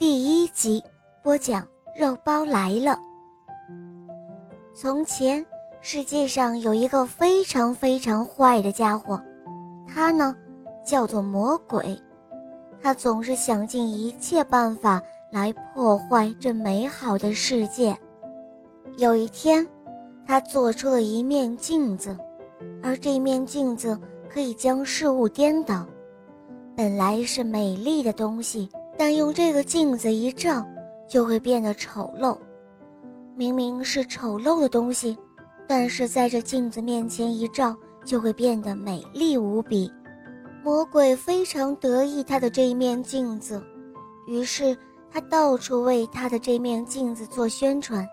第一集播讲：肉包来了。从前，世界上有一个非常非常坏的家伙，他呢叫做魔鬼。他总是想尽一切办法来破坏这美好的世界。有一天，他做出了一面镜子，而这面镜子可以将事物颠倒。本来是美丽的东西。但用这个镜子一照，就会变得丑陋。明明是丑陋的东西，但是在这镜子面前一照，就会变得美丽无比。魔鬼非常得意他的这一面镜子，于是他到处为他的这面镜子做宣传。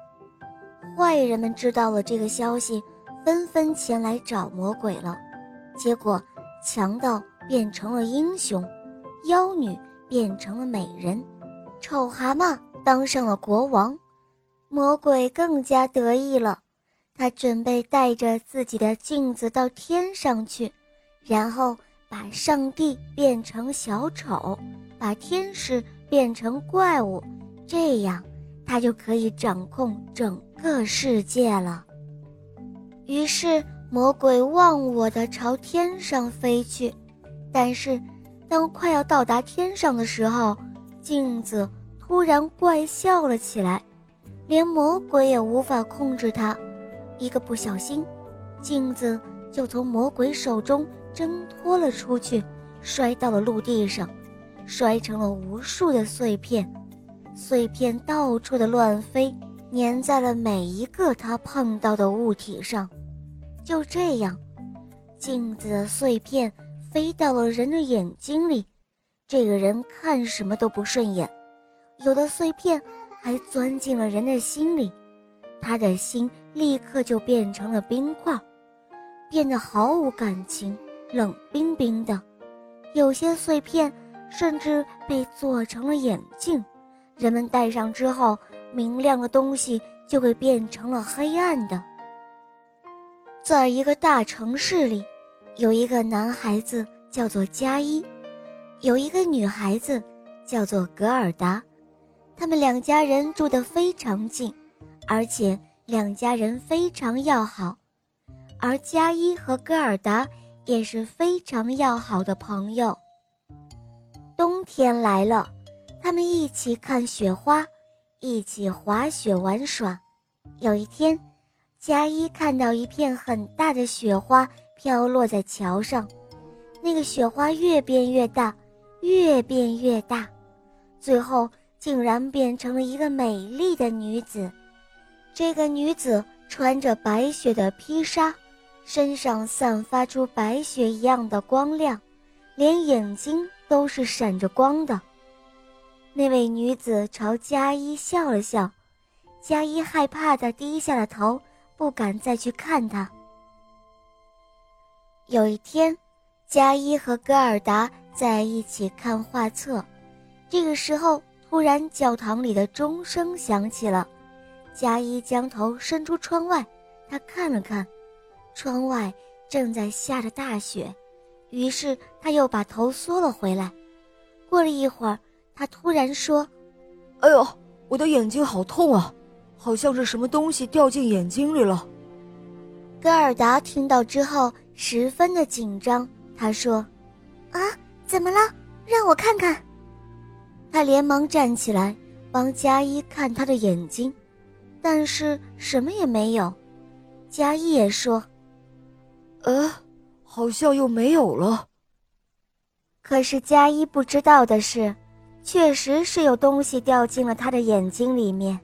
坏人们知道了这个消息，纷纷前来找魔鬼了。结果，强盗变成了英雄，妖女。变成了美人，丑蛤蟆当上了国王，魔鬼更加得意了。他准备带着自己的镜子到天上去，然后把上帝变成小丑，把天使变成怪物，这样他就可以掌控整个世界了。于是魔鬼忘我的朝天上飞去，但是。当快要到达天上的时候，镜子突然怪笑了起来，连魔鬼也无法控制它。一个不小心，镜子就从魔鬼手中挣脱了出去，摔到了陆地上，摔成了无数的碎片，碎片到处的乱飞，粘在了每一个他碰到的物体上。就这样，镜子的碎片。飞到了人的眼睛里，这个人看什么都不顺眼。有的碎片还钻进了人的心里，他的心立刻就变成了冰块，变得毫无感情，冷冰冰的。有些碎片甚至被做成了眼镜，人们戴上之后，明亮的东西就会变成了黑暗的。在一个大城市里。有一个男孩子叫做加一，有一个女孩子叫做格尔达，他们两家人住得非常近，而且两家人非常要好，而加一和格尔达也是非常要好的朋友。冬天来了，他们一起看雪花，一起滑雪玩耍。有一天，加一看到一片很大的雪花。飘落在桥上，那个雪花越变越大，越变越大，最后竟然变成了一个美丽的女子。这个女子穿着白雪的披纱，身上散发出白雪一样的光亮，连眼睛都是闪着光的。那位女子朝佳一笑了笑，佳一害怕的低下了头，不敢再去看她。有一天，加一和戈尔达在一起看画册。这个时候，突然教堂里的钟声响起了。加一将头伸出窗外，他看了看，窗外正在下着大雪。于是他又把头缩了回来。过了一会儿，他突然说：“哎呦，我的眼睛好痛啊，好像是什么东西掉进眼睛里了。”戈尔达听到之后。十分的紧张，他说：“啊，怎么了？让我看看。”他连忙站起来帮加一看他的眼睛，但是什么也没有。加一也说：“呃，好像又没有了。”可是加一不知道的是，确实是有东西掉进了他的眼睛里面，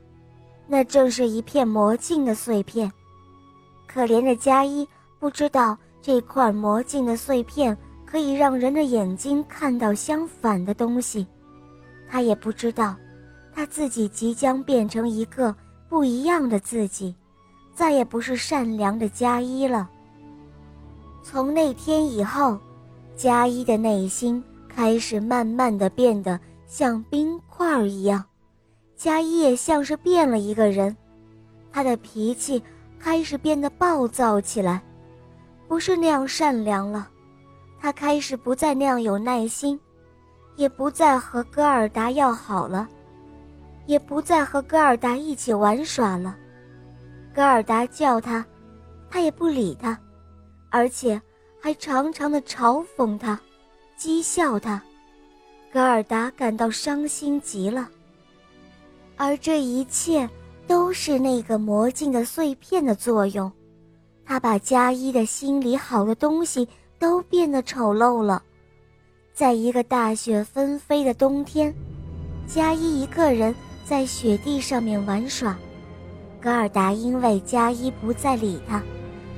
那正是一片魔镜的碎片。可怜的加一不知道。这块魔镜的碎片可以让人的眼睛看到相反的东西，他也不知道，他自己即将变成一个不一样的自己，再也不是善良的佳一了。从那天以后，佳一的内心开始慢慢的变得像冰块一样，佳一也像是变了一个人，他的脾气开始变得暴躁起来，不是那样善良了，他开始不再那样有耐心，也不再和戈尔达要好了。也不再和戈尔达一起玩耍了。戈尔达叫他，他也不理他，而且还常常的嘲讽他，讥笑他。戈尔达感到伤心极了。而这一切都是那个魔镜的碎片的作用，他把佳一的心里好的东西都变得丑陋了。在一个大雪纷飞的冬天，佳一一个人。在雪地上面玩耍，格尔达因为加伊不再理他，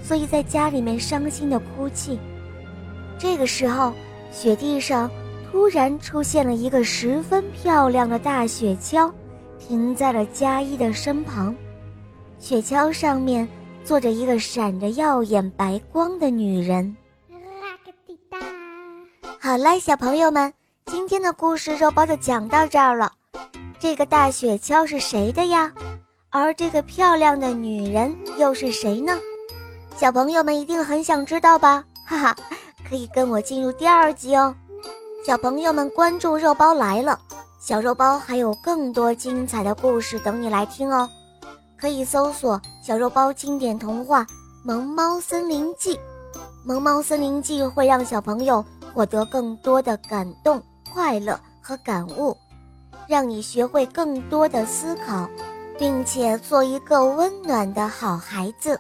所以在家里面伤心的哭泣。这个时候，雪地上突然出现了一个十分漂亮的大雪橇，停在了加伊的身旁。雪橇上面坐着一个闪着耀眼白光的女人。好了，小朋友们，今天的故事肉包就讲到这儿了。这个大雪橇是谁的呀？而这个漂亮的女人又是谁呢？小朋友们一定很想知道吧？哈哈，可以跟我进入第二集哦。小朋友们关注肉包来了，小肉包还有更多精彩的故事等你来听哦。可以搜索“小肉包经典童话《萌猫森林记》”，《萌猫森林记》会让小朋友获得更多的感动、快乐和感悟。让你学会更多的思考，并且做一个温暖的好孩子。